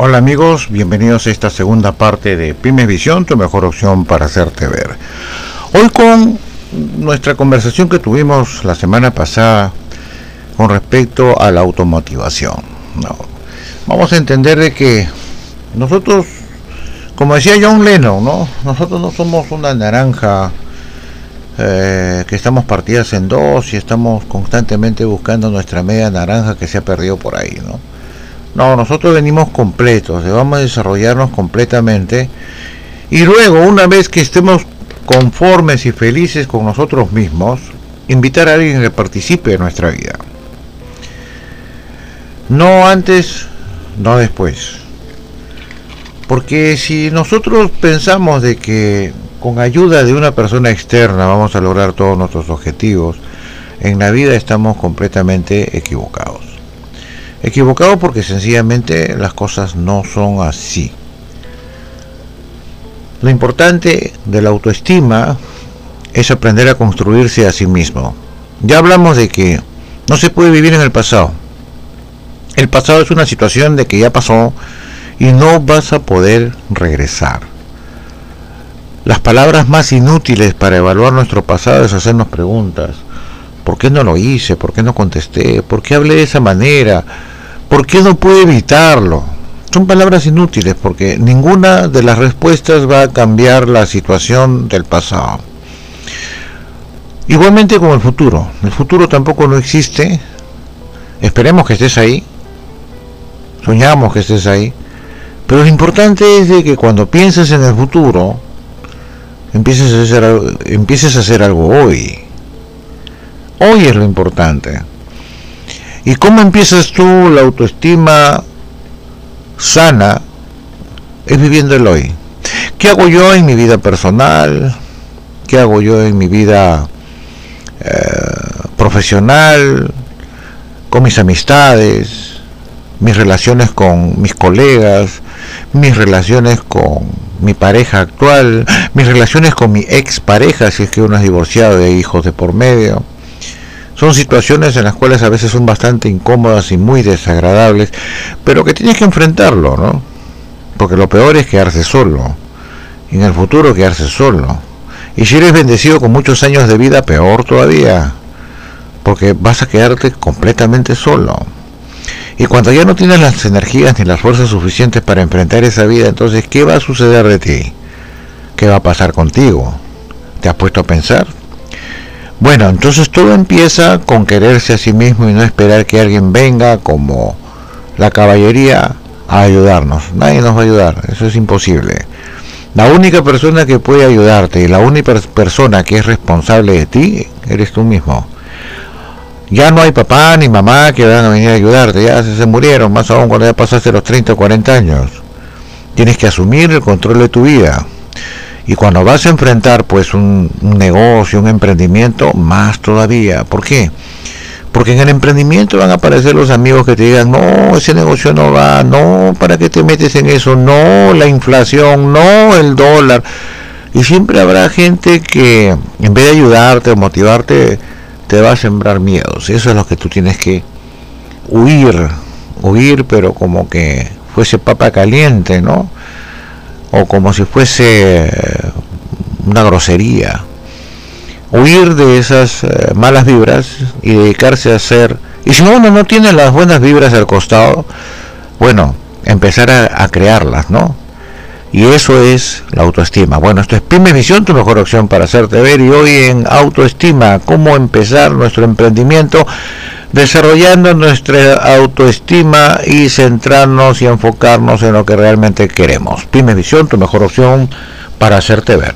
Hola amigos, bienvenidos a esta segunda parte de Pymes Visión, tu mejor opción para hacerte ver. Hoy con nuestra conversación que tuvimos la semana pasada con respecto a la automotivación. Vamos a entender de que nosotros, como decía John Lennon, ¿no? nosotros no somos una naranja eh, que estamos partidas en dos y estamos constantemente buscando nuestra media naranja que se ha perdido por ahí. ¿no? No, nosotros venimos completos, vamos a desarrollarnos completamente y luego, una vez que estemos conformes y felices con nosotros mismos, invitar a alguien que participe de nuestra vida. No antes, no después. Porque si nosotros pensamos de que con ayuda de una persona externa vamos a lograr todos nuestros objetivos, en la vida estamos completamente equivocados. Equivocado porque sencillamente las cosas no son así. Lo importante de la autoestima es aprender a construirse a sí mismo. Ya hablamos de que no se puede vivir en el pasado. El pasado es una situación de que ya pasó y no vas a poder regresar. Las palabras más inútiles para evaluar nuestro pasado es hacernos preguntas. ¿Por qué no lo hice? ¿Por qué no contesté? ¿Por qué hablé de esa manera? ¿Por qué no pude evitarlo? Son palabras inútiles porque ninguna de las respuestas va a cambiar la situación del pasado. Igualmente como el futuro. El futuro tampoco no existe. Esperemos que estés ahí. Soñamos que estés ahí. Pero lo importante es que cuando pienses en el futuro, empieces a hacer, empieces a hacer algo hoy. Hoy es lo importante. ¿Y cómo empiezas tú la autoestima sana? Es viviendo el hoy. ¿Qué hago yo en mi vida personal? ¿Qué hago yo en mi vida eh, profesional? Con mis amistades, mis relaciones con mis colegas, mis relaciones con mi pareja actual, mis relaciones con mi ex pareja, si es que uno es divorciado de hijos de por medio son situaciones en las cuales a veces son bastante incómodas y muy desagradables, pero que tienes que enfrentarlo, ¿no? Porque lo peor es quedarse solo. Y en el futuro quedarse solo. Y si eres bendecido con muchos años de vida, peor todavía. Porque vas a quedarte completamente solo. Y cuando ya no tienes las energías ni las fuerzas suficientes para enfrentar esa vida, entonces, ¿qué va a suceder de ti? ¿Qué va a pasar contigo? ¿Te has puesto a pensar? Bueno, entonces todo empieza con quererse a sí mismo y no esperar que alguien venga como la caballería a ayudarnos. Nadie nos va a ayudar, eso es imposible. La única persona que puede ayudarte y la única persona que es responsable de ti eres tú mismo. Ya no hay papá ni mamá que van a venir a ayudarte, ya se, murieron, más aún cuando ya pasaste los 30 o 40 años. Tienes que asumir el control de tu vida. Y cuando vas a enfrentar pues un, negocio, un emprendimiento, más todavía. ¿Por qué? Porque en el emprendimiento van a aparecer los amigos que te digan, no, ese negocio no va, no, ¿para qué te metes en eso? No, la inflación, no, el dólar. Y siempre habrá gente que en vez de ayudarte o motivarte, te va a sembrar miedos. Eso es lo que tú tienes que huir, huir, pero como que fuese papa caliente, ¿no? O como si fuese eh, una grosería. Huir de esas eh, malas vibras y dedicarse a hacer... Y si uno no tiene las buenas vibras al costado, bueno, empezar a, crearlas, ¿no? Y eso es la autoestima. Bueno, esto es Pyme Visión, tu mejor opción para hacerte ver. Y hoy en autoestima, cómo empezar nuestro emprendimiento desarrollando nuestra autoestima y centrarnos y enfocarnos en lo que realmente queremos. Pyme Visión, tu mejor opción para hacerte ver.